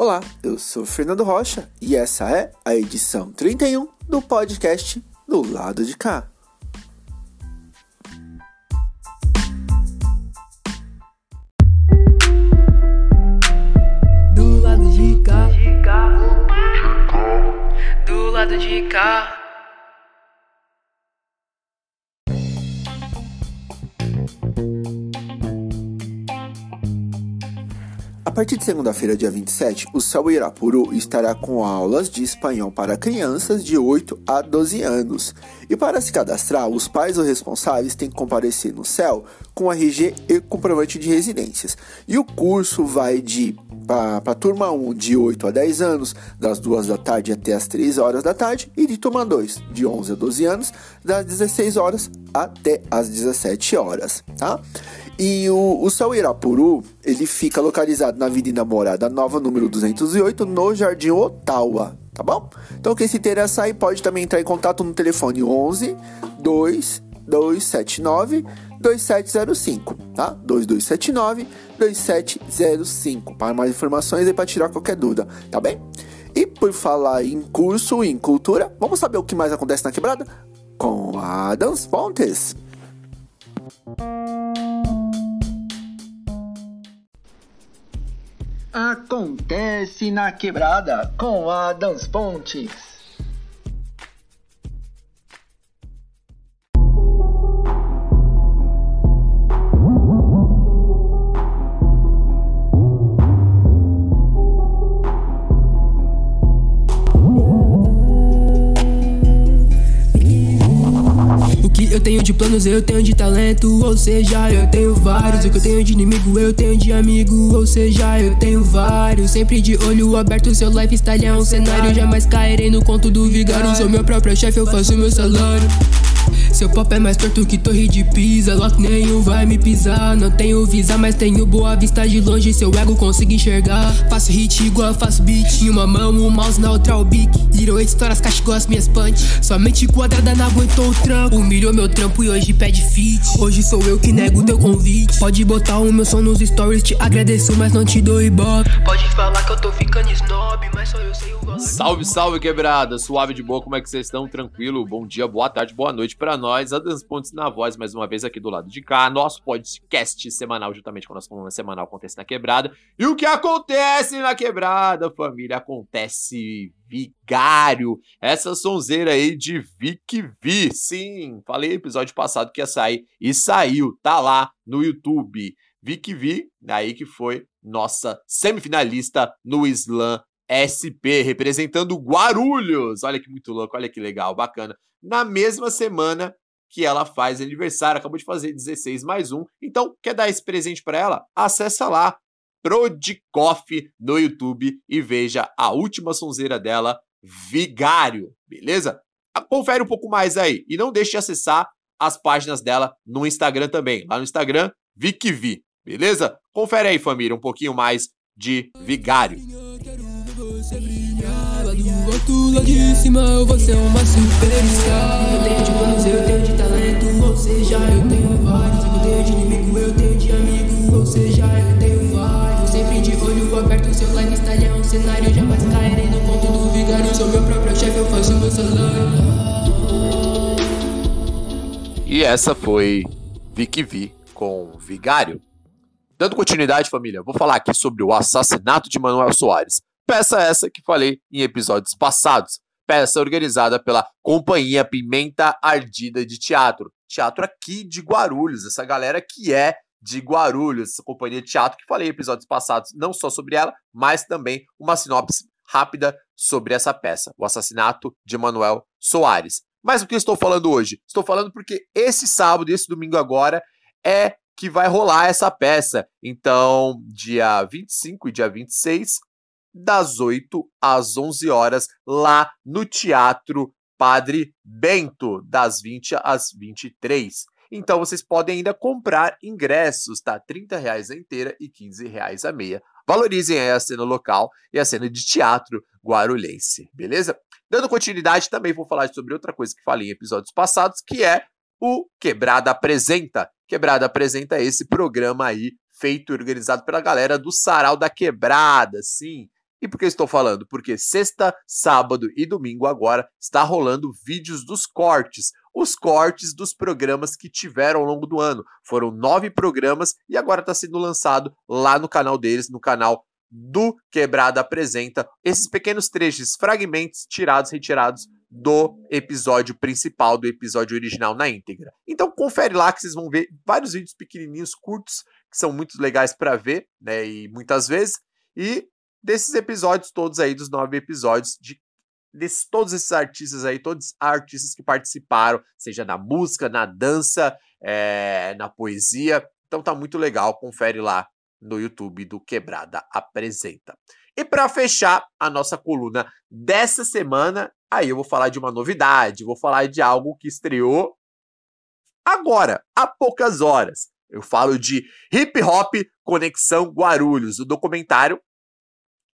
Olá, eu sou Fernando Rocha e essa é a edição 31 do podcast Do Lado de Cá. De segunda-feira, dia 27, o Céu Irapuru estará com aulas de espanhol para crianças de 8 a 12 anos. E para se cadastrar, os pais ou responsáveis têm que comparecer no Céu com RG e comprovante de residências. E o curso vai de para a turma 1 de 8 a 10 anos, das 2 da tarde até as 3 horas da tarde, e de turma 2 de 11 a 12 anos, das 16 horas até as 17 horas, tá? E o, o Céu Irapuru, ele fica localizado na Avenida Morada Nova, número 208, no Jardim Ottawa, tá bom? Então quem se interessar aí pode também entrar em contato no telefone 11 2 279 2705, tá? 2279 2705. Para mais informações e para tirar qualquer dúvida, tá bem? E por falar em curso e em cultura, vamos saber o que mais acontece na quebrada? Com Adams Pontes. Acontece na quebrada com Adams Pontes. Planos, eu tenho de talento, ou seja, eu tenho vários. O que eu tenho de inimigo, eu tenho de amigo, ou seja, eu tenho vários. Sempre de olho aberto, seu lifestyle é um cenário. Jamais cairei no conto do vigário. Sou meu próprio chefe, eu faço meu salário. Seu pop é mais torto que torre de pisa. Lock nenhum vai me pisar. Não tenho visa, mas tenho boa vista de longe. Seu ego consigo enxergar. Faço hit igual faço beat. Em uma mão, o mouse na outra o bic Zero eight histórias, caixa igual as minhas punch. Somente quadrada não aguentou o trampo Humilhou meu trampo e hoje pede fit. Hoje sou eu que nego teu convite. Pode botar o meu som nos stories Te agradeço, mas não te dou ibope. Pode falar que eu tô ficando snob Mas só eu sei o valor Salve, salve quebrada, suave de boa, como é que vocês estão? Tranquilo? Bom dia, boa tarde, boa noite pra nós. Adams Pontes na voz, mais uma vez aqui do lado de cá. Nosso podcast semanal, juntamente com a nossa coluna semanal, acontece na quebrada. E o que acontece na quebrada, família? Acontece Vigário, essa sonzeira aí de Vic Vi. Sim, falei episódio passado que ia sair e saiu, tá lá no YouTube. Vic Vi, daí que foi nossa semifinalista no Slam SP, representando Guarulhos. Olha que muito louco, olha que legal, bacana. Na mesma semana que ela faz aniversário, acabou de fazer 16 mais um. Então, quer dar esse presente para ela? Acessa lá Prodicoff no YouTube e veja a última sonzeira dela, Vigário, beleza? Confere um pouco mais aí e não deixe de acessar as páginas dela no Instagram também. Lá no Instagram, VicVi, beleza? Confere aí, família, um pouquinho mais de Vigário. do de cima, você é uma superstar Eu tenho de planos, eu tenho de Ou seja, eu tenho vários Eu tenho de inimigo, eu tenho de amigo Ou seja, eu tenho vários Sempre de olho aberto, seu lifestyle é um cenário Jamais cairei no ponto do vigário Sou meu próprio chefe, eu faço meu salário E essa foi Vic Vi com Vigário. Dando continuidade, família, vou falar aqui sobre o assassinato de Manuel Soares. Peça essa que falei em episódios passados. Peça organizada pela Companhia Pimenta Ardida de Teatro. Teatro aqui de Guarulhos. Essa galera que é de Guarulhos, essa companhia de teatro que falei em episódios passados, não só sobre ela, mas também uma sinopse rápida sobre essa peça, o assassinato de Manuel Soares. Mas o que estou falando hoje? Estou falando porque esse sábado esse domingo agora é que vai rolar essa peça. Então, dia 25 e dia 26, das 8 às 11 horas, lá no Teatro Padre Bento, das 20 às 23. Então vocês podem ainda comprar ingressos, tá? 30 reais a inteira e 15 reais a meia. Valorizem aí a cena local e a cena de teatro guarulhense, beleza? Dando continuidade, também vou falar sobre outra coisa que falei em episódios passados, que é o Quebrada Apresenta. Quebrada Apresenta esse programa aí, feito e organizado pela galera do Sarau da Quebrada, sim. E por que estou falando? Porque sexta, sábado e domingo agora está rolando vídeos dos cortes. Os cortes dos programas que tiveram ao longo do ano. Foram nove programas e agora está sendo lançado lá no canal deles, no canal do Quebrada Apresenta. Esses pequenos trechos, fragmentos tirados, retirados do episódio principal, do episódio original na íntegra. Então confere lá que vocês vão ver vários vídeos pequenininhos, curtos, que são muito legais para ver, né, e muitas vezes. E desses episódios todos aí, dos nove episódios, de todos esses artistas aí, todos os artistas que participaram, seja na música, na dança, é, na poesia. Então tá muito legal, confere lá no YouTube do Quebrada Apresenta. E para fechar a nossa coluna dessa semana, aí eu vou falar de uma novidade, vou falar de algo que estreou agora, há poucas horas. Eu falo de Hip Hop Conexão Guarulhos, o documentário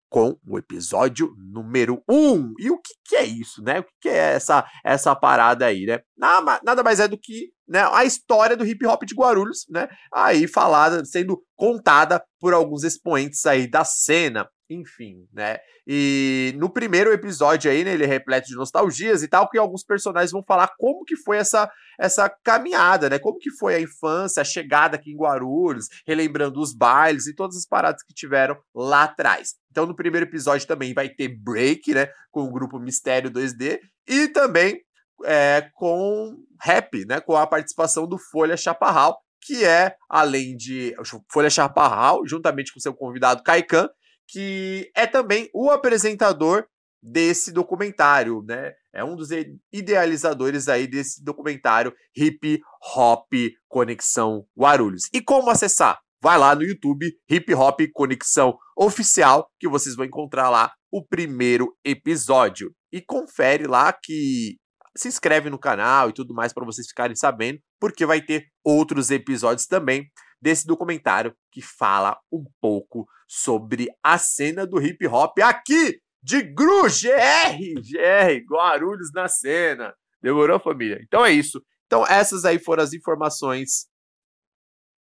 com o episódio número 1. Um. E o que, que, é isso, né? O que, que, é essa, essa parada aí, né? Nada, nada mais é do que né, a história do hip hop de Guarulhos, né? Aí falada, sendo contada por alguns expoentes aí da cena enfim, né? E no primeiro episódio aí, né, ele é repleto de nostalgias e tal, que alguns personagens vão falar como que foi essa essa caminhada, né? Como que foi a infância, a chegada aqui em Guarulhos, relembrando os bailes e todas as paradas que tiveram lá atrás. Então, no primeiro episódio também vai ter break, né, com o grupo Mistério 2D e também é, com rap, né, com a participação do Folha Chaparral, que é, além de Folha Chaparral, juntamente com seu convidado Caican, que é também o apresentador desse documentário, né? É um dos idealizadores aí desse documentário Hip Hop Conexão Guarulhos. E como acessar? Vai lá no YouTube Hip Hop Conexão Oficial, que vocês vão encontrar lá o primeiro episódio. E confere lá que se inscreve no canal e tudo mais para vocês ficarem sabendo, porque vai ter outros episódios também desse documentário que fala um pouco sobre a cena do hip hop aqui de GRU, GR, GR, Guarulhos na cena. Demorou, família? Então é isso. Então essas aí foram as informações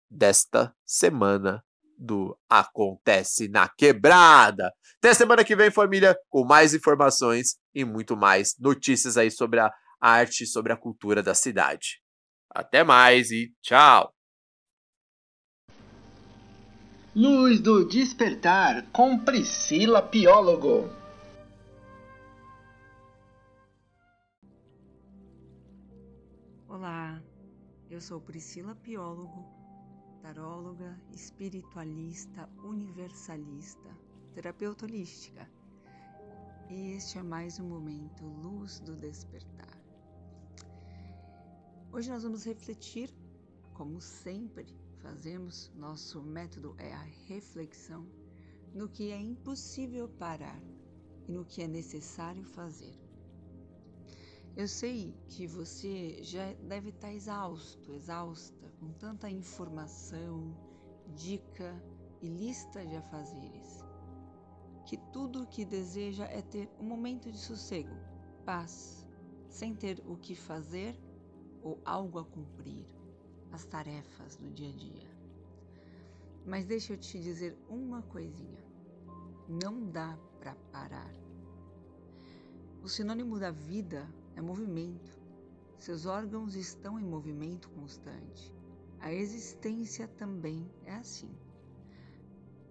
desta semana do Acontece na Quebrada. Até semana que vem, família, com mais informações e muito mais notícias aí sobre a arte, sobre a cultura da cidade. Até mais e tchau! Luz do Despertar com Priscila Piólogo. Olá, eu sou Priscila Piólogo, taróloga, espiritualista, universalista, terapeuta holística. E este é mais um momento Luz do Despertar. Hoje nós vamos refletir, como sempre, fazemos, nosso método é a reflexão no que é impossível parar e no que é necessário fazer. Eu sei que você já deve estar exausto, exausta, com tanta informação, dica e lista de afazeres, que tudo o que deseja é ter um momento de sossego, paz, sem ter o que fazer ou algo a cumprir as tarefas do dia a dia. Mas deixa eu te dizer uma coisinha: não dá para parar. O sinônimo da vida é movimento. Seus órgãos estão em movimento constante. A existência também é assim.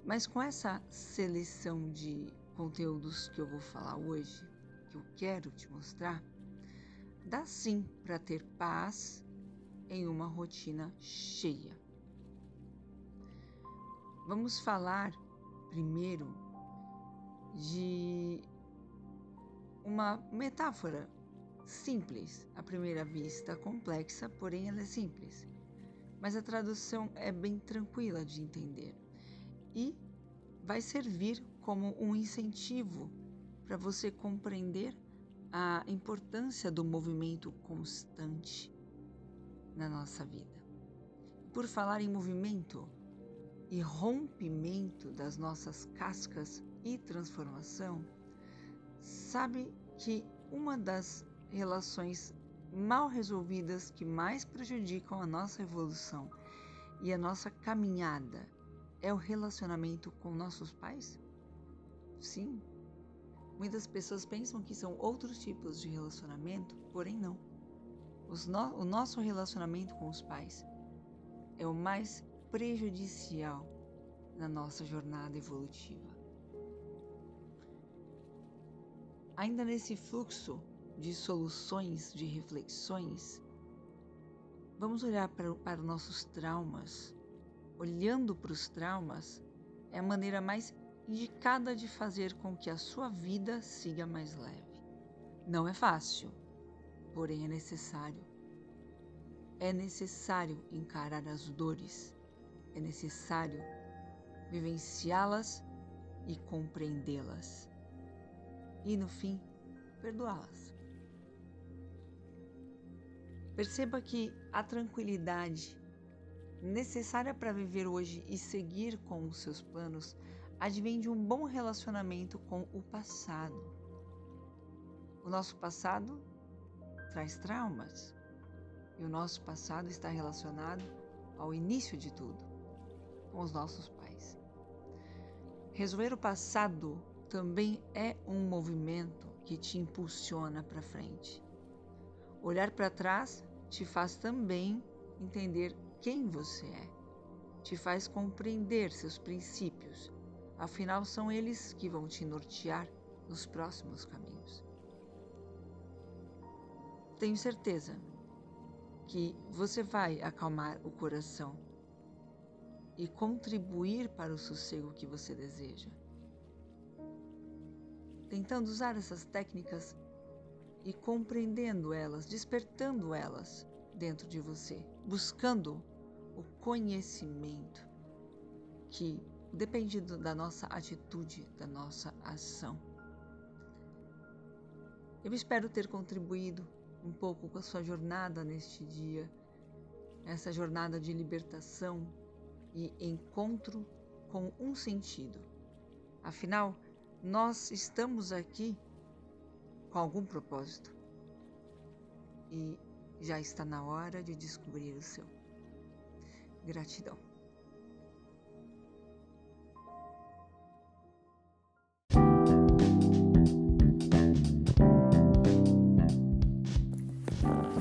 Mas com essa seleção de conteúdos que eu vou falar hoje, que eu quero te mostrar, dá sim para ter paz em uma rotina cheia. Vamos falar primeiro de uma metáfora simples, à primeira vista complexa, porém ela é simples. Mas a tradução é bem tranquila de entender e vai servir como um incentivo para você compreender a importância do movimento constante na nossa vida. Por falar em movimento e rompimento das nossas cascas e transformação, sabe que uma das relações mal resolvidas que mais prejudicam a nossa evolução e a nossa caminhada é o relacionamento com nossos pais? Sim, Muitas pessoas pensam que são outros tipos de relacionamento, porém não. No o nosso relacionamento com os pais é o mais prejudicial na nossa jornada evolutiva. Ainda nesse fluxo de soluções, de reflexões, vamos olhar para, para nossos traumas. Olhando para os traumas é a maneira mais indicada de fazer com que a sua vida siga mais leve. Não é fácil, porém é necessário. É necessário encarar as dores, é necessário vivenciá-las e compreendê-las. E no fim, perdoá-las. Perceba que a tranquilidade necessária para viver hoje e seguir com os seus planos advém de um bom relacionamento com o passado. O nosso passado traz traumas e o nosso passado está relacionado ao início de tudo, com os nossos pais. Resolver o passado também é um movimento que te impulsiona para frente. Olhar para trás te faz também entender quem você é, te faz compreender seus princípios afinal são eles que vão te nortear nos próximos caminhos. Tenho certeza que você vai acalmar o coração e contribuir para o sossego que você deseja. Tentando usar essas técnicas e compreendendo elas, despertando elas dentro de você, buscando o conhecimento que depende da nossa atitude, da nossa ação. Eu espero ter contribuído um pouco com a sua jornada neste dia, essa jornada de libertação e encontro com um sentido. Afinal, nós estamos aqui com algum propósito e já está na hora de descobrir o seu. Gratidão.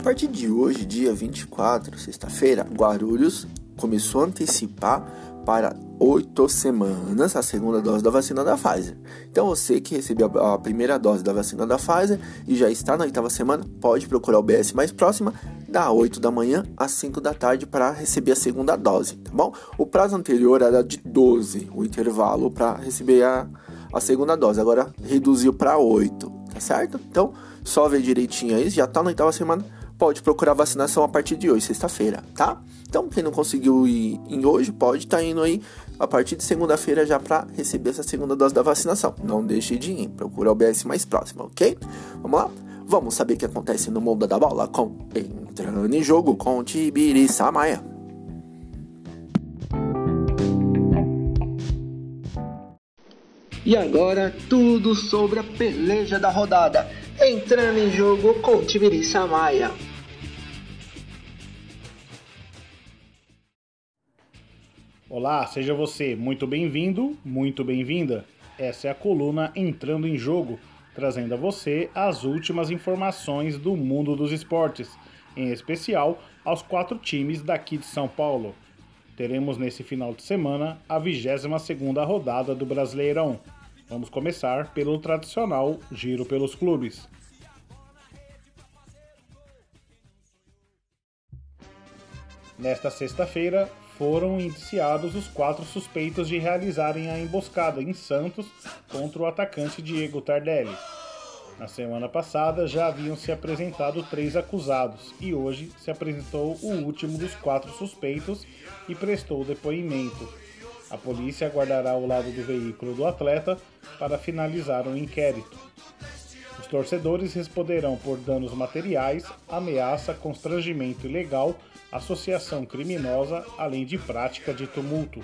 Partir de hoje, dia 24, sexta-feira, Guarulhos começou a antecipar para oito semanas a segunda dose da vacina da Pfizer. Então você que recebeu a primeira dose da vacina da Pfizer e já está na oitava semana, pode procurar o BS mais próxima da 8 da manhã às 5 da tarde para receber a segunda dose, tá bom? O prazo anterior era de 12, o intervalo para receber a, a segunda dose, agora reduziu para 8, tá certo? Então, só ver direitinho aí, já está na oitava semana, pode procurar vacinação a partir de hoje, sexta-feira, tá? Então, quem não conseguiu ir em hoje, pode estar tá indo aí a partir de segunda-feira já para receber essa segunda dose da vacinação. Não deixe de ir, procura o BS mais próximo, ok? Vamos lá? Vamos saber o que acontece no mundo da bola com Entrando em Jogo com Tibiri Samaia. E agora, tudo sobre a peleja da rodada. Entrando em jogo com Tibiri Samaia. Olá, seja você muito bem-vindo, muito bem-vinda. Essa é a coluna Entrando em Jogo, trazendo a você as últimas informações do mundo dos esportes, em especial aos quatro times daqui de São Paulo. Teremos nesse final de semana a 22ª rodada do Brasileirão. Vamos começar pelo tradicional Giro pelos Clubes. Nesta sexta-feira, foram indiciados os quatro suspeitos de realizarem a emboscada em Santos contra o atacante Diego Tardelli. Na semana passada já haviam se apresentado três acusados e hoje se apresentou o último dos quatro suspeitos e prestou depoimento. A polícia aguardará o lado do veículo do atleta para finalizar o inquérito. Os torcedores responderão por danos materiais, ameaça, constrangimento ilegal associação criminosa, além de prática de tumulto.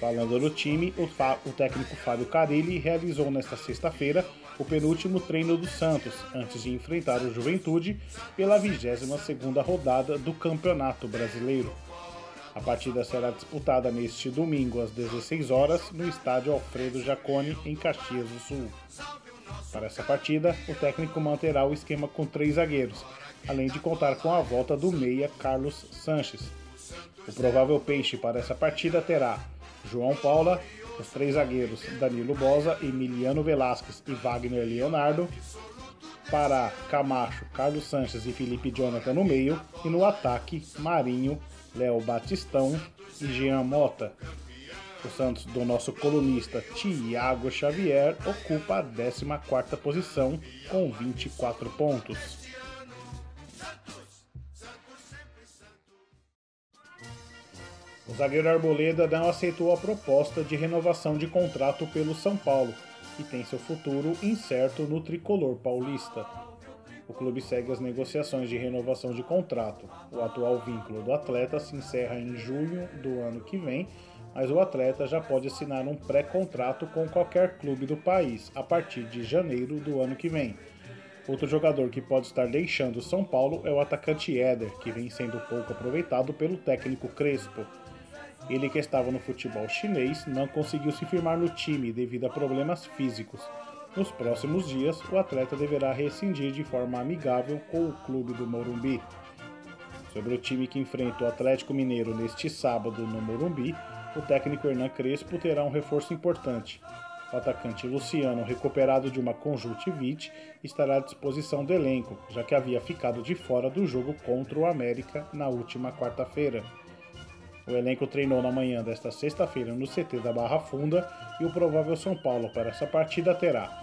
Falando no time, o, o técnico Fábio Carilli realizou nesta sexta-feira o penúltimo treino do Santos, antes de enfrentar o Juventude pela 22ª rodada do Campeonato Brasileiro. A partida será disputada neste domingo às 16 horas no estádio Alfredo Jaconi, em Caxias do Sul. Para essa partida, o técnico manterá o esquema com três zagueiros, além de contar com a volta do meia Carlos Sanches. O provável peixe para essa partida terá João Paula, os três zagueiros Danilo Bosa, Emiliano Velasquez e Wagner Leonardo, Pará, Camacho, Carlos Sanches e Felipe Jonathan no meio, e no ataque, Marinho, Léo Batistão e Jean Mota. O Santos do nosso colunista Tiago Xavier ocupa a 14ª posição com 24 pontos. O zagueiro Arboleda não aceitou a proposta de renovação de contrato pelo São Paulo e tem seu futuro incerto no tricolor paulista. O clube segue as negociações de renovação de contrato. O atual vínculo do atleta se encerra em junho do ano que vem, mas o atleta já pode assinar um pré-contrato com qualquer clube do país a partir de janeiro do ano que vem. Outro jogador que pode estar deixando São Paulo é o atacante Éder, que vem sendo pouco aproveitado pelo técnico Crespo. Ele que estava no futebol chinês não conseguiu se firmar no time devido a problemas físicos. Nos próximos dias, o atleta deverá rescindir de forma amigável com o clube do Morumbi. Sobre o time que enfrenta o Atlético Mineiro neste sábado no Morumbi, o técnico Hernan Crespo terá um reforço importante. O atacante Luciano, recuperado de uma conjuntivite, estará à disposição do elenco, já que havia ficado de fora do jogo contra o América na última quarta-feira. O elenco treinou na manhã desta sexta-feira no CT da Barra Funda e o provável São Paulo para essa partida terá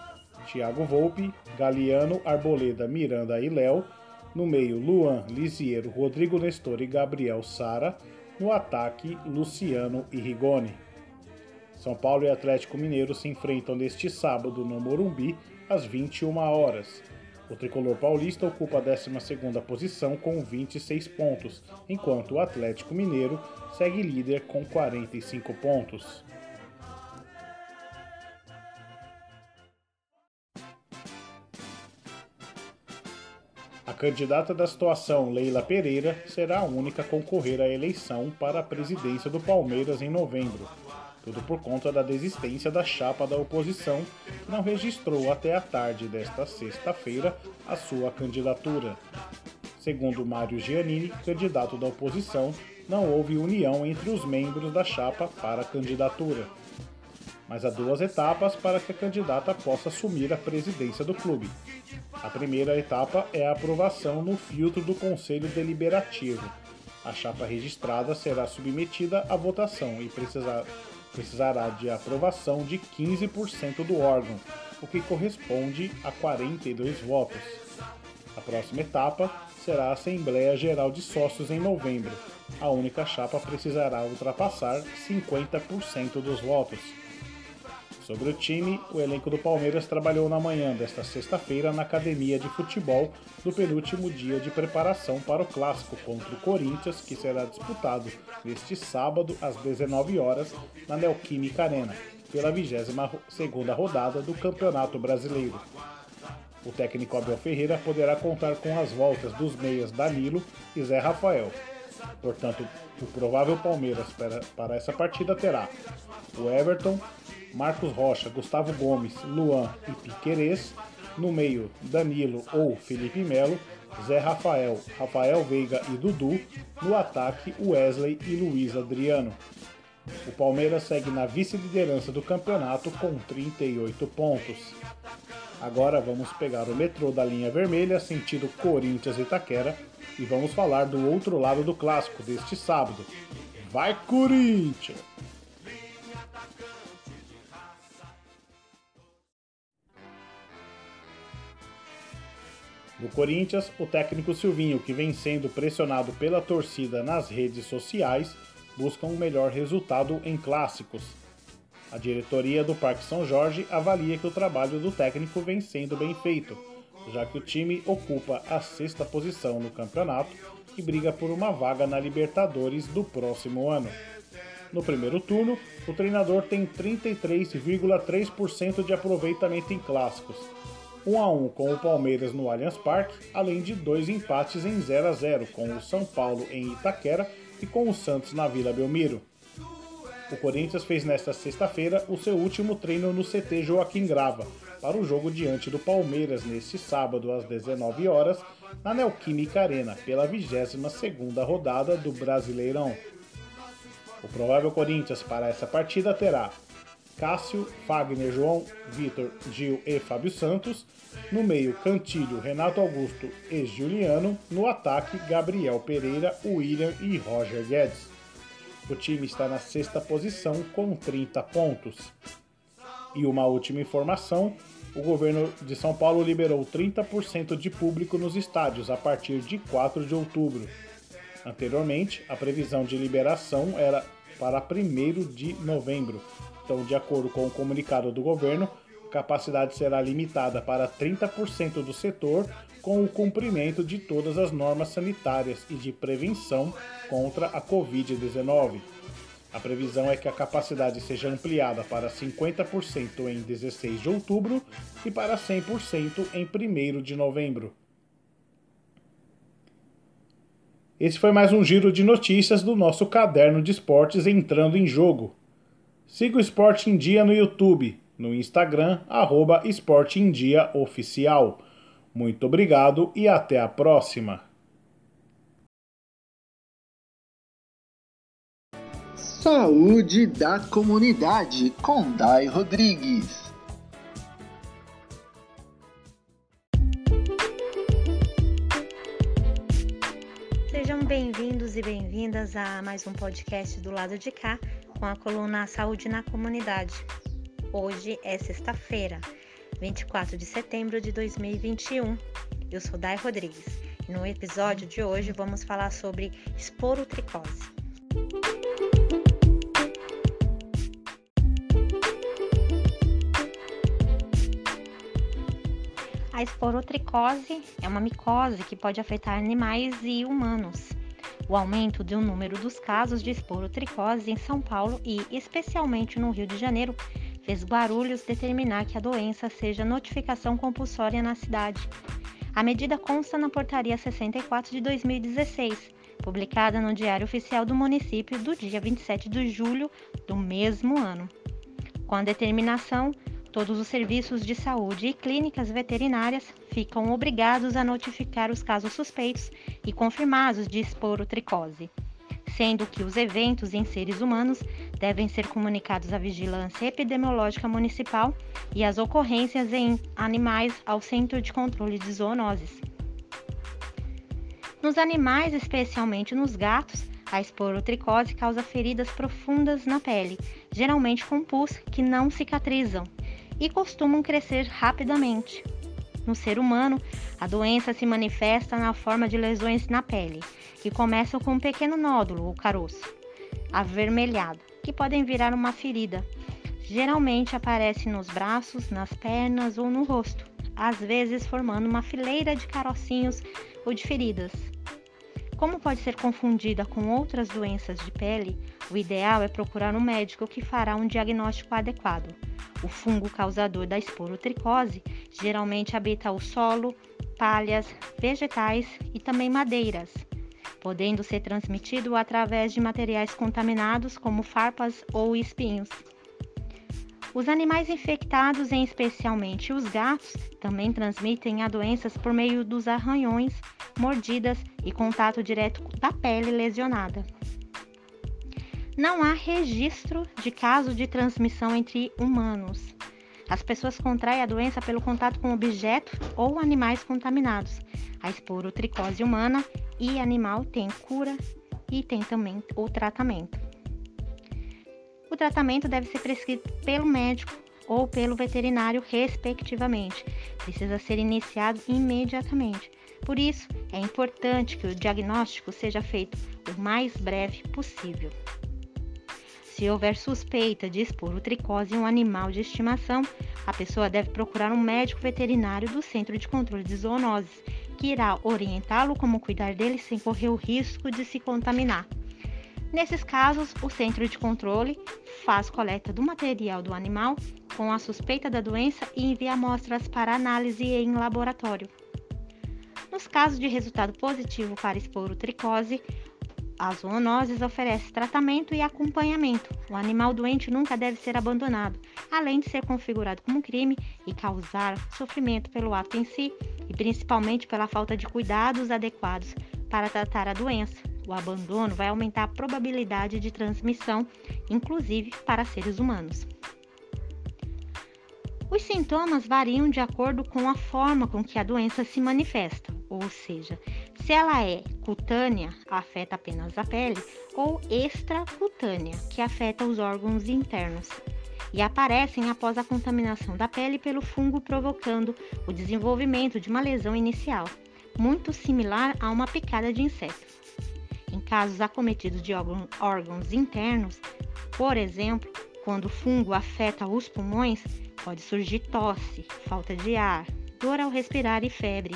Thiago Volpe, Galeano, Arboleda, Miranda e Léo, no meio Luan, Lisiero, Rodrigo Nestor e Gabriel Sara, no ataque Luciano e Rigoni. São Paulo e Atlético Mineiro se enfrentam neste sábado no Morumbi às 21 horas. O tricolor paulista ocupa a 12 posição com 26 pontos, enquanto o Atlético Mineiro segue líder com 45 pontos. A candidata da situação, Leila Pereira, será a única a concorrer à eleição para a presidência do Palmeiras em novembro. Tudo por conta da desistência da chapa da oposição, que não registrou até a tarde desta sexta-feira a sua candidatura. Segundo Mário Giannini, candidato da oposição, não houve união entre os membros da chapa para a candidatura. Mas há duas etapas para que a candidata possa assumir a presidência do clube. A primeira etapa é a aprovação no filtro do Conselho Deliberativo. A chapa registrada será submetida à votação e precisar, precisará de aprovação de 15% do órgão, o que corresponde a 42 votos. A próxima etapa será a Assembleia Geral de Sócios em novembro. A única chapa precisará ultrapassar 50% dos votos. Sobre o time, o elenco do Palmeiras trabalhou na manhã desta sexta-feira na academia de futebol do penúltimo dia de preparação para o clássico contra o Corinthians, que será disputado neste sábado às 19 horas na Neoquímica Arena, pela 22ª rodada do Campeonato Brasileiro. O técnico Abel Ferreira poderá contar com as voltas dos meias Danilo e Zé Rafael. Portanto, o provável Palmeiras para, para essa partida terá o Everton, Marcos Rocha, Gustavo Gomes, Luan e Piquerez. No meio, Danilo ou Felipe Melo, Zé Rafael, Rafael Veiga e Dudu. No ataque, Wesley e Luiz Adriano. O Palmeiras segue na vice-liderança do campeonato com 38 pontos. Agora vamos pegar o metrô da linha vermelha, sentido Corinthians e Itaquera, e vamos falar do outro lado do clássico deste sábado. Vai Corinthians! No Corinthians, o técnico Silvinho, que vem sendo pressionado pela torcida nas redes sociais, busca um melhor resultado em clássicos. A diretoria do Parque São Jorge avalia que o trabalho do técnico vem sendo bem feito, já que o time ocupa a sexta posição no campeonato e briga por uma vaga na Libertadores do próximo ano. No primeiro turno, o treinador tem 33,3% de aproveitamento em clássicos, 1 a 1 com o Palmeiras no Allianz Parque, além de dois empates em 0 a 0 com o São Paulo em Itaquera e com o Santos na Vila Belmiro. O Corinthians fez nesta sexta-feira o seu último treino no CT Joaquim Grava, para o jogo diante do Palmeiras neste sábado às 19 horas na Neoquímica Arena, pela 22ª rodada do Brasileirão. O provável Corinthians para essa partida terá Cássio, Fagner, João, Vitor, Gil e Fábio Santos. No meio, Cantilho, Renato Augusto e Juliano. No ataque, Gabriel Pereira, William e Roger Guedes. O time está na sexta posição com 30 pontos. E uma última informação: o governo de São Paulo liberou 30% de público nos estádios a partir de 4 de outubro. Anteriormente, a previsão de liberação era para 1 de novembro. Então, de acordo com o comunicado do governo, a capacidade será limitada para 30% do setor com o cumprimento de todas as normas sanitárias e de prevenção contra a Covid-19. A previsão é que a capacidade seja ampliada para 50% em 16 de outubro e para 100% em 1 de novembro. Esse foi mais um giro de notícias do nosso caderno de esportes entrando em jogo. Siga o Esporte em Dia no YouTube, no Instagram, arroba Esporte em Dia Oficial. Muito obrigado e até a próxima! Saúde da Comunidade com Dai Rodrigues. Sejam bem-vindos e bem-vindas a mais um podcast do lado de cá com a coluna Saúde na Comunidade. Hoje é sexta-feira, 24 de setembro de 2021. Eu sou Dai Rodrigues e no episódio de hoje vamos falar sobre esporotricose. A esporotricose é uma micose que pode afetar animais e humanos. O aumento do número dos casos de esporotricose em São Paulo e especialmente no Rio de Janeiro fez Guarulhos determinar que a doença seja notificação compulsória na cidade. A medida consta na Portaria 64 de 2016, publicada no Diário Oficial do município do dia 27 de julho do mesmo ano. Com a determinação, Todos os serviços de saúde e clínicas veterinárias ficam obrigados a notificar os casos suspeitos e confirmados de esporotricose, sendo que os eventos em seres humanos devem ser comunicados à Vigilância Epidemiológica Municipal e as ocorrências em animais ao Centro de Controle de Zoonoses. Nos animais, especialmente nos gatos, a esporotricose causa feridas profundas na pele, geralmente com pus que não cicatrizam e costumam crescer rapidamente. No ser humano, a doença se manifesta na forma de lesões na pele, que começam com um pequeno nódulo ou caroço, avermelhado, que podem virar uma ferida. Geralmente aparece nos braços, nas pernas ou no rosto, às vezes formando uma fileira de carocinhos ou de feridas. Como pode ser confundida com outras doenças de pele, o ideal é procurar um médico que fará um diagnóstico adequado. O fungo causador da esporotricose geralmente habita o solo, palhas, vegetais e também madeiras, podendo ser transmitido através de materiais contaminados como farpas ou espinhos. Os animais infectados, em especialmente os gatos, também transmitem a doenças por meio dos arranhões, mordidas e contato direto da pele lesionada não há registro de caso de transmissão entre humanos. As pessoas contraem a doença pelo contato com objetos ou animais contaminados. A esporotricose humana e animal tem cura e tem também o tratamento. O tratamento deve ser prescrito pelo médico ou pelo veterinário, respectivamente. Precisa ser iniciado imediatamente. Por isso, é importante que o diagnóstico seja feito o mais breve possível. Se houver suspeita de esporotricose em um animal de estimação, a pessoa deve procurar um médico veterinário do Centro de Controle de Zoonoses, que irá orientá-lo como cuidar dele sem correr o risco de se contaminar. Nesses casos, o centro de controle faz coleta do material do animal com a suspeita da doença e envia amostras para análise em laboratório. Nos casos de resultado positivo para esporotricose, as zoonoses oferece tratamento e acompanhamento. O animal doente nunca deve ser abandonado, além de ser configurado como crime e causar sofrimento pelo ato em si e principalmente pela falta de cuidados adequados para tratar a doença. O abandono vai aumentar a probabilidade de transmissão, inclusive para seres humanos. Os sintomas variam de acordo com a forma com que a doença se manifesta, ou seja, se ela é cutânea, afeta apenas a pele, ou extracutânea, que afeta os órgãos internos, e aparecem após a contaminação da pele pelo fungo, provocando o desenvolvimento de uma lesão inicial, muito similar a uma picada de inseto. Em casos acometidos de órgãos internos, por exemplo, quando o fungo afeta os pulmões, pode surgir tosse, falta de ar, dor ao respirar e febre,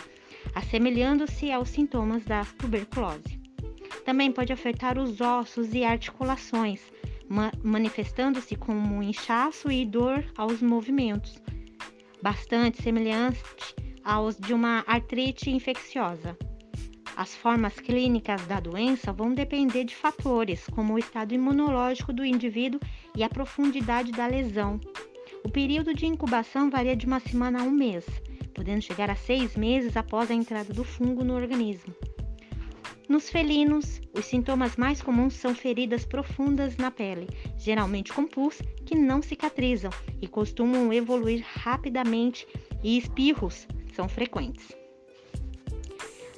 assemelhando-se aos sintomas da tuberculose. Também pode afetar os ossos e articulações, ma manifestando-se como inchaço e dor aos movimentos, bastante semelhante aos de uma artrite infecciosa. As formas clínicas da doença vão depender de fatores como o estado imunológico do indivíduo e a profundidade da lesão. O período de incubação varia de uma semana a um mês, podendo chegar a seis meses após a entrada do fungo no organismo. Nos felinos, os sintomas mais comuns são feridas profundas na pele, geralmente com pus, que não cicatrizam e costumam evoluir rapidamente, e espirros são frequentes.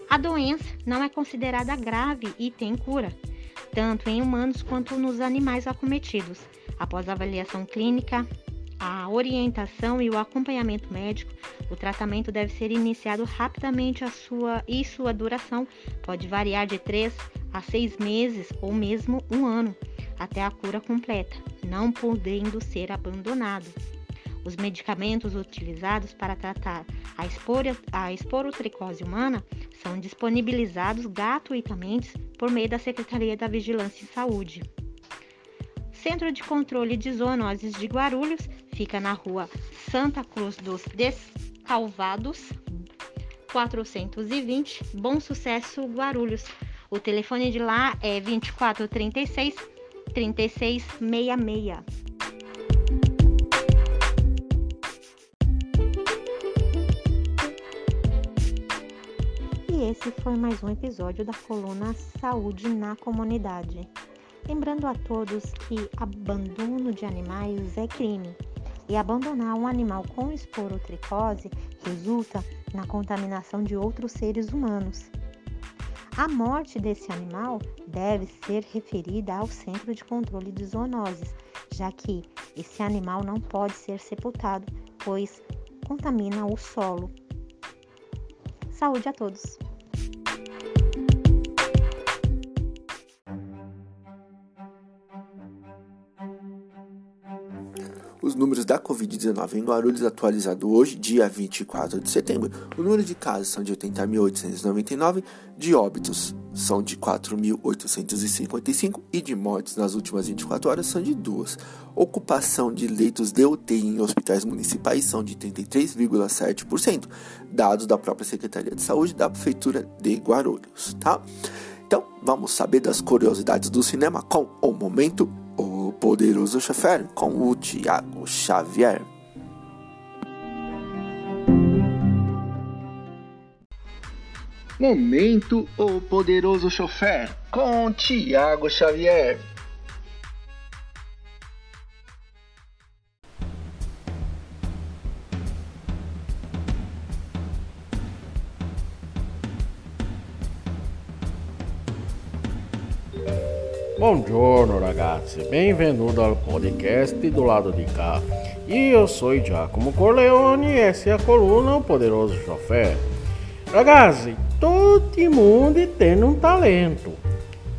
A doença não é considerada grave e tem cura, tanto em humanos quanto nos animais acometidos. Após a avaliação clínica, a orientação e o acompanhamento médico, o tratamento deve ser iniciado rapidamente a sua, e sua duração pode variar de 3 a 6 meses ou mesmo um ano, até a cura completa, não podendo ser abandonado. Os medicamentos utilizados para tratar a, espor a esporotricose humana são disponibilizados gratuitamente por meio da Secretaria da Vigilância em Saúde. Centro de Controle de Zoonoses de Guarulhos fica na rua Santa Cruz dos Descalvados, 420, Bom Sucesso, Guarulhos. O telefone de lá é 2436 3666. Esse foi mais um episódio da coluna Saúde na Comunidade. Lembrando a todos que abandono de animais é crime e abandonar um animal com esporotricose resulta na contaminação de outros seres humanos. A morte desse animal deve ser referida ao Centro de Controle de Zoonoses, já que esse animal não pode ser sepultado, pois contamina o solo. Saúde a todos! Os números da Covid-19 em Guarulhos atualizado hoje, dia 24 de setembro. O número de casos são de 80.899, de óbitos são de 4.855 e de mortes nas últimas 24 horas são de duas. Ocupação de leitos de UTI em hospitais municipais são de 33,7%, dados da própria Secretaria de Saúde da Prefeitura de Guarulhos, tá? Então, vamos saber das curiosidades do cinema com o Momento Poderoso Chefer com o Tiago Xavier. Momento O Poderoso Chofer com Tiago Xavier. Buongiorno ragazzi, benvenuto al podcast do lado de cá. E eu sou Giacomo Corleone e essa é a coluna O Poderoso Chofé. Ragazzi, todo mundo tem um talento.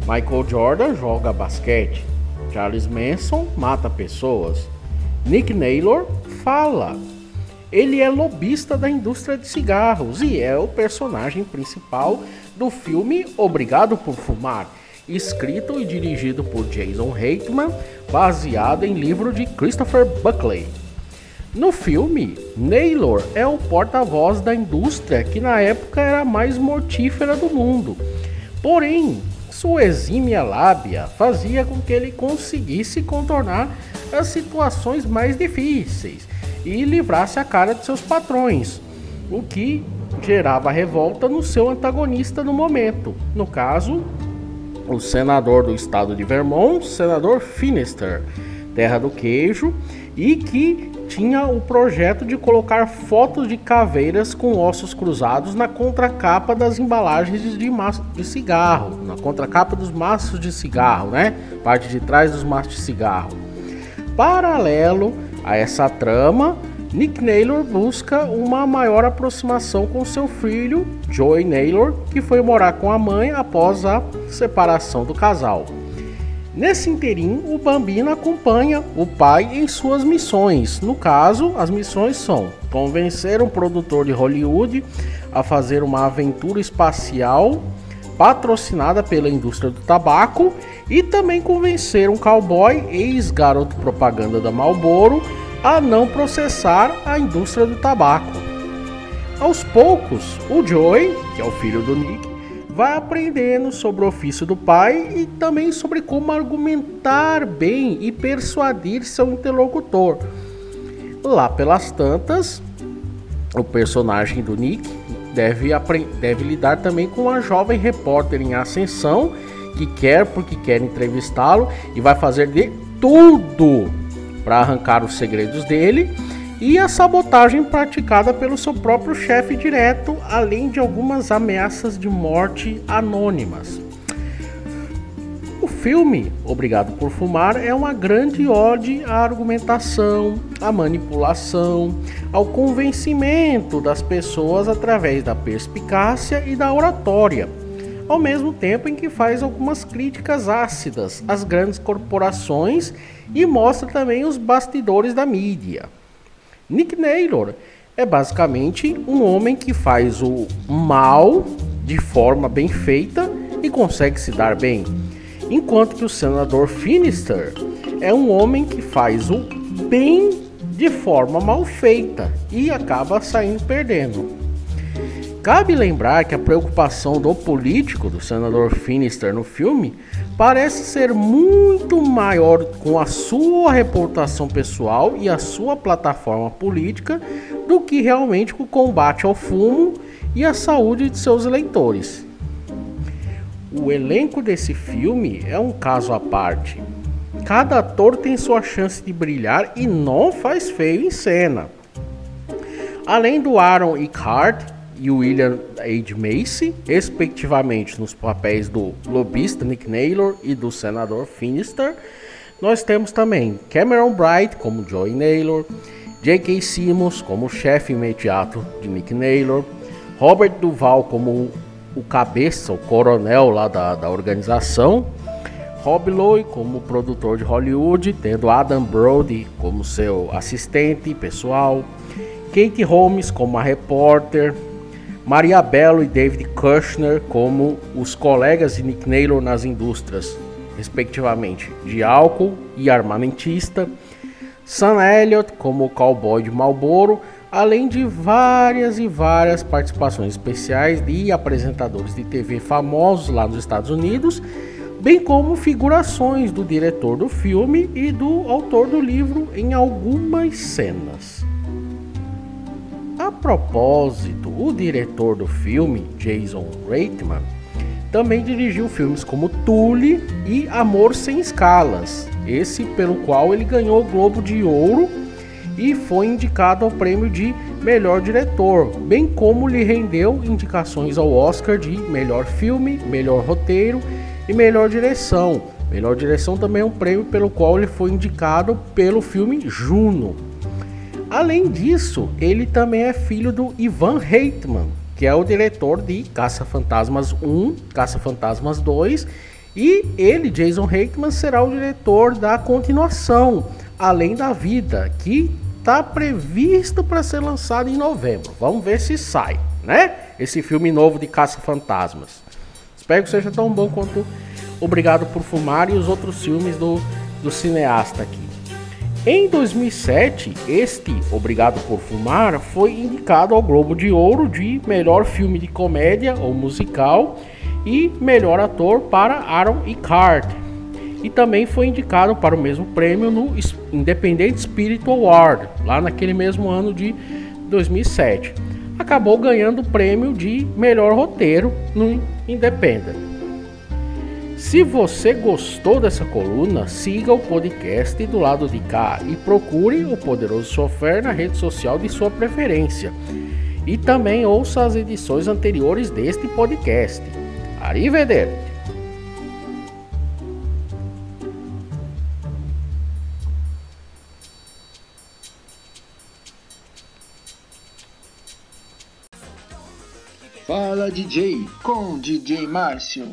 Michael Jordan joga basquete. Charles Manson mata pessoas. Nick Naylor fala. Ele é lobista da indústria de cigarros e é o personagem principal do filme Obrigado por Fumar escrito e dirigido por Jason Reitman, baseado em livro de Christopher Buckley. No filme, Naylor é o porta-voz da indústria que na época era a mais mortífera do mundo. Porém, sua exímia lábia fazia com que ele conseguisse contornar as situações mais difíceis e livrasse a cara de seus patrões, o que gerava revolta no seu antagonista no momento, no caso, o senador do estado de Vermont, senador Finister, terra do queijo, e que tinha o projeto de colocar fotos de caveiras com ossos cruzados na contracapa das embalagens de, de cigarro, na contracapa dos maços de cigarro, né? Parte de trás dos maços de cigarro. Paralelo a essa trama, Nick Naylor busca uma maior aproximação com seu filho, Joey Naylor, que foi morar com a mãe após a separação do casal. Nesse interim, o Bambino acompanha o pai em suas missões. No caso, as missões são convencer um produtor de Hollywood a fazer uma aventura espacial patrocinada pela indústria do tabaco e também convencer um cowboy, ex-garoto propaganda da Marlboro, a não processar a indústria do tabaco. Aos poucos, o Joey, que é o filho do Nick, vai aprendendo sobre o ofício do pai e também sobre como argumentar bem e persuadir seu interlocutor. Lá pelas tantas, o personagem do Nick deve, deve lidar também com uma jovem repórter em ascensão que quer porque quer entrevistá-lo e vai fazer de tudo para arrancar os segredos dele e a sabotagem praticada pelo seu próprio chefe direto, além de algumas ameaças de morte anônimas. O filme Obrigado por Fumar é uma grande ode à argumentação, à manipulação, ao convencimento das pessoas através da perspicácia e da oratória, ao mesmo tempo em que faz algumas críticas ácidas às grandes corporações e mostra também os bastidores da mídia. Nick Naylor é basicamente um homem que faz o mal de forma bem feita e consegue se dar bem, enquanto que o senador Finister é um homem que faz o bem de forma mal feita e acaba saindo perdendo. Cabe lembrar que a preocupação do político, do senador Finister no filme, parece ser muito maior com a sua reputação pessoal e a sua plataforma política do que realmente com o combate ao fumo e a saúde de seus eleitores. O elenco desse filme é um caso à parte. Cada ator tem sua chance de brilhar e não faz feio em cena. Além do Aaron Eckhart, e William H. Macy, respectivamente nos papéis do lobista Nick Naylor e do senador Finister. Nós temos também Cameron Bright como Joey Naylor, J.K. Simmons como chefe imediato de Nick Naylor, Robert Duval como o cabeça, o coronel lá da, da organização, Rob Lowe como produtor de Hollywood, tendo Adam Brody como seu assistente pessoal, Kate Holmes como a repórter, Maria Bello e David Kushner como os colegas de Nick Naylor nas indústrias, respectivamente, de álcool e armamentista, Sam Elliott como o cowboy de Marlboro, além de várias e várias participações especiais de apresentadores de TV famosos lá nos Estados Unidos, bem como figurações do diretor do filme e do autor do livro em algumas cenas. A propósito, o diretor do filme, Jason Reitman, também dirigiu filmes como Tully e Amor Sem Escalas, esse pelo qual ele ganhou o Globo de Ouro e foi indicado ao prêmio de melhor diretor, bem como lhe rendeu indicações ao Oscar de melhor filme, melhor roteiro e melhor direção. Melhor direção também é um prêmio pelo qual ele foi indicado pelo filme Juno. Além disso, ele também é filho do Ivan Reitman, que é o diretor de Caça-Fantasmas 1, Caça-Fantasmas 2, e ele, Jason Reitman, será o diretor da continuação, Além da Vida, que está previsto para ser lançado em novembro. Vamos ver se sai, né? Esse filme novo de Caça-Fantasmas. Espero que seja tão bom quanto Obrigado por Fumar e os outros filmes do, do cineasta aqui. Em 2007, este Obrigado por Fumar foi indicado ao Globo de Ouro de melhor filme de comédia ou musical e melhor ator para Aaron Eckhart. E também foi indicado para o mesmo prêmio no Independent Spirit Award, lá naquele mesmo ano de 2007. Acabou ganhando o prêmio de melhor roteiro no Independent. Se você gostou dessa coluna, siga o podcast do lado de cá e procure o Poderoso Chofer na rede social de sua preferência. E também ouça as edições anteriores deste podcast. Arrivederci! Fala DJ com DJ Márcio.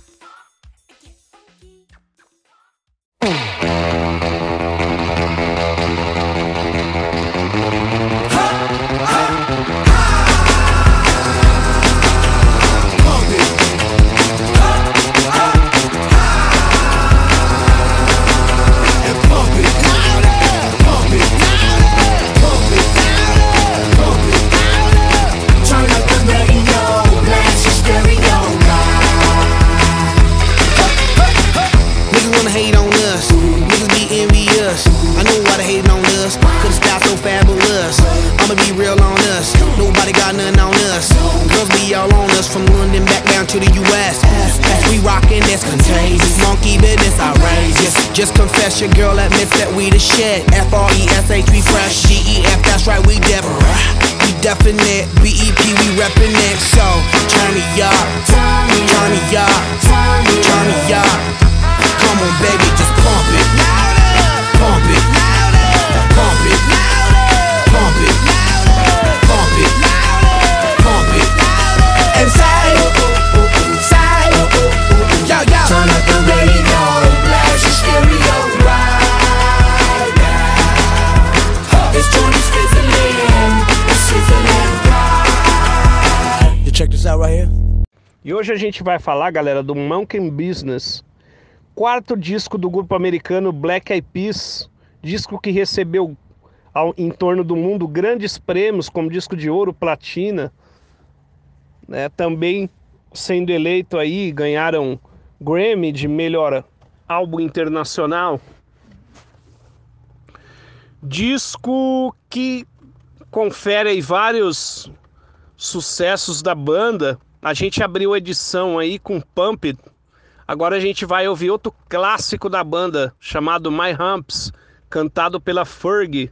Check this out right here. E hoje a gente vai falar, galera, do Monkey Business, quarto disco do grupo americano Black Eyed Peas, disco que recebeu ao, em torno do mundo grandes prêmios como disco de ouro, platina, né? Também sendo eleito aí, ganharam Grammy de melhor álbum internacional. Disco que confere aí vários sucessos da banda. A gente abriu a edição aí com Pump. Agora a gente vai ouvir outro clássico da banda chamado My Humps, cantado pela Fergie.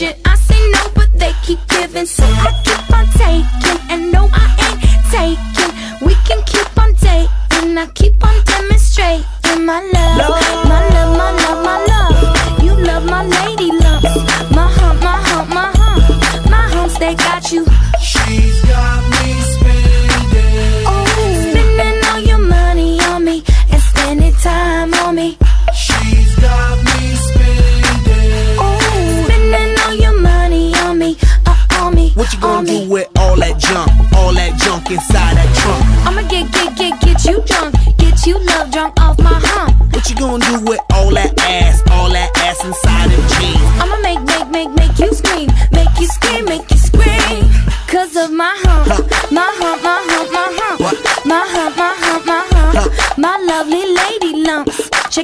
Religion. I say no, but they keep giving. So I keep on taking. And no,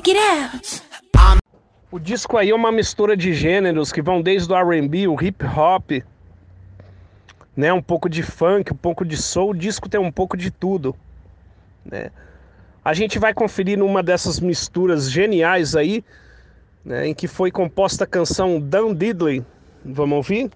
Check it out. O disco aí é uma mistura de gêneros que vão desde o R&B, o hip hop, né? Um pouco de funk, um pouco de soul, o disco tem um pouco de tudo, né? A gente vai conferir numa dessas misturas geniais aí, né, em que foi composta a canção Dan Diddley. Vamos ouvir?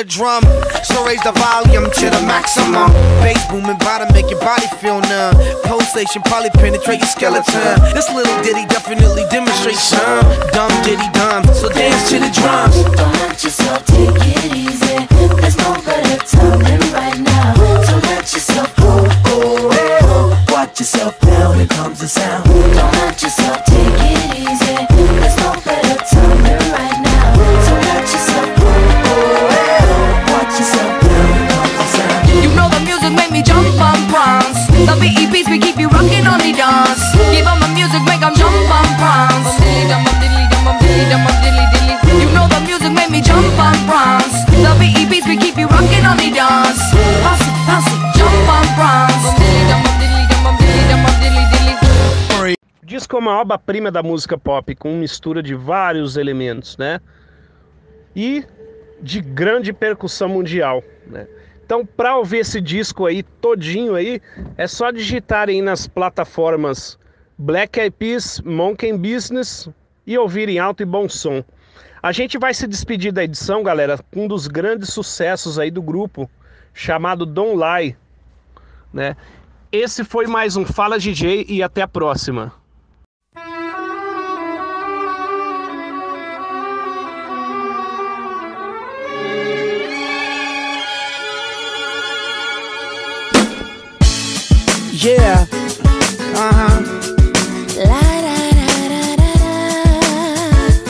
Your eardrum. So raise the volume to the maximum. Bass booming bottom make your body feel numb. Pulsation probably penetrate your skeleton. This little ditty definitely demonstrates some dumb ditty dumb. So dance to the drums. Don't let yourself take it easy. There's no better time than right now. So let yourself go, go, go. Watch yourself now, here comes the sound. Don't let yourself music, make 'em jump on bronze. Diddly dum bum diddly dum bum diddly dum bum diddly diddly. You know the music made me jump on bronze. The BEPs we keep you rocking on the dance. Bounce it, bounce it, jump on bronze. Diddly dum bum diddly dum bum diddly dum bum diddly diddly. O disco é uma obra-prima da música pop, com mistura de vários elementos, né? E de grande percussão mundial, né? Então, para ouvir esse disco aí todinho aí, é só digitar aí nas plataformas Black Eyed Peas, Monkey Business e ouvir em alto e bom som. A gente vai se despedir da edição, galera, com um dos grandes sucessos aí do grupo, chamado Don't Lie, né? Esse foi mais um Fala DJ e até a próxima. Yeah. Uh huh.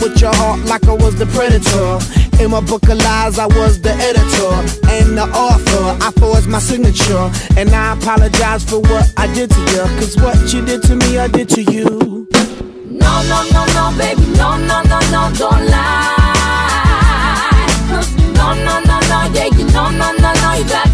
With your heart like I was the predator. In my book of lies, I was the editor and the author. I forged my signature. And I apologize for what I did to you. Cause what you did to me, I did to you. No, no, no, no, baby, no, no, no, no, don't lie. No, no, no, no, yeah, you no, no, no, no, you gotta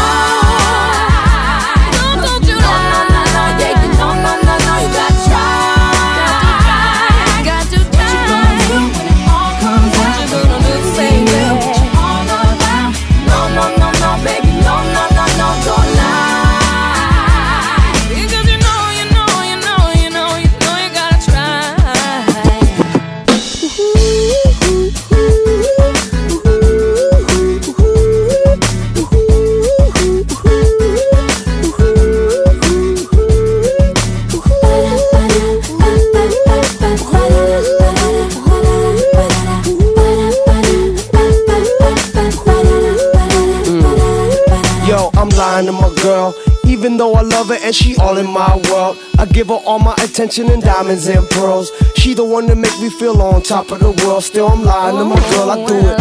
All in my world, I give her all my attention and diamonds and pearls. She the one that make me feel on top of the world. Still I'm lying to my girl, I do it.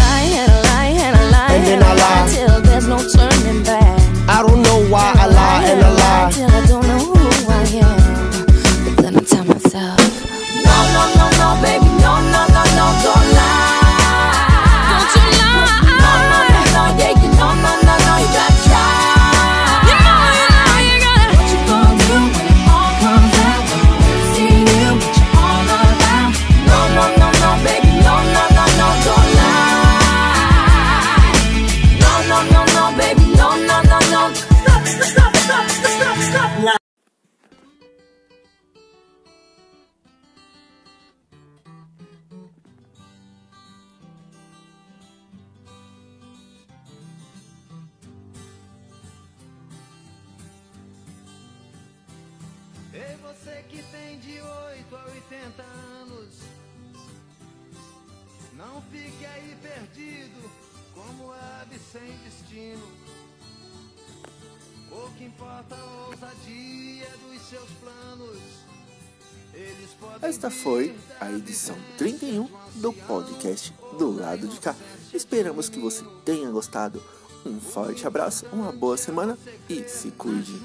And then I lie. Till there's no turning back. I don't know why I lie and I lie. Ei, você que tem de 8 a 80 anos, não fique aí perdido como ave sem destino. Pouco importa a ousadia dos seus planos. Esta foi a edição 31 do podcast do lado de cá. Esperamos que você tenha gostado. Um forte abraço, uma boa semana e se cuide.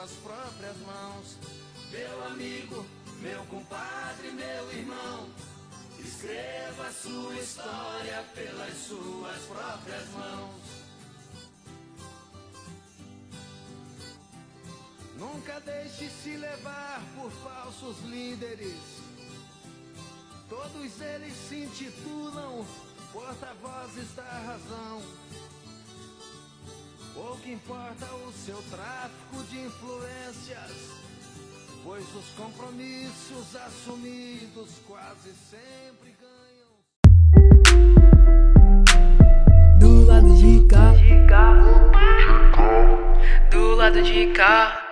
Suas próprias mãos. Meu amigo, meu compadre, meu irmão, escreva a sua história pelas suas próprias mãos. Nunca deixe se levar por falsos líderes. Todos eles se intitulam porta-vozes da razão. Pouco importa o seu tráfico de influências, pois os compromissos assumidos quase sempre ganham. Do lado de cá. Do lado de cá.